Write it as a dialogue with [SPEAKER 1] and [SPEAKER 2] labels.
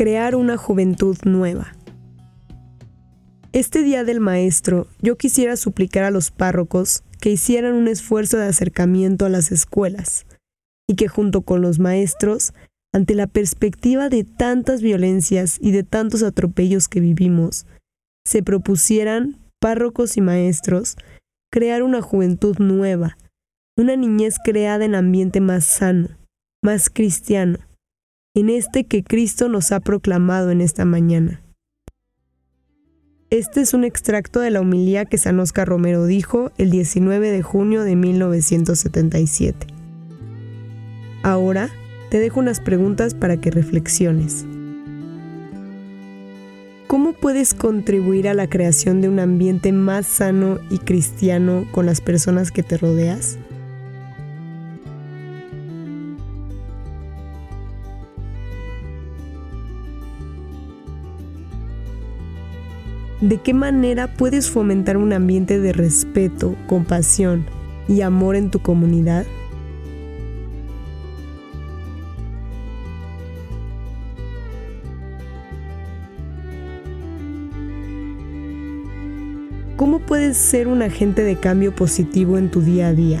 [SPEAKER 1] Crear una juventud nueva. Este Día del Maestro yo quisiera suplicar a los párrocos que hicieran un esfuerzo de acercamiento a las escuelas y que junto con los maestros, ante la perspectiva de tantas violencias y de tantos atropellos que vivimos, se propusieran, párrocos y maestros, crear una juventud nueva, una niñez creada en ambiente más sano, más cristiano, en este que Cristo nos ha proclamado en esta mañana. Este es un extracto de la homilía que San Oscar Romero dijo el 19 de junio de 1977. Ahora te dejo unas preguntas para que reflexiones. ¿Cómo puedes contribuir a la creación de un ambiente más sano y cristiano con las personas que te rodeas? ¿De qué manera puedes fomentar un ambiente de respeto, compasión y amor en tu comunidad? ¿Cómo puedes ser un agente de cambio positivo en tu día a día?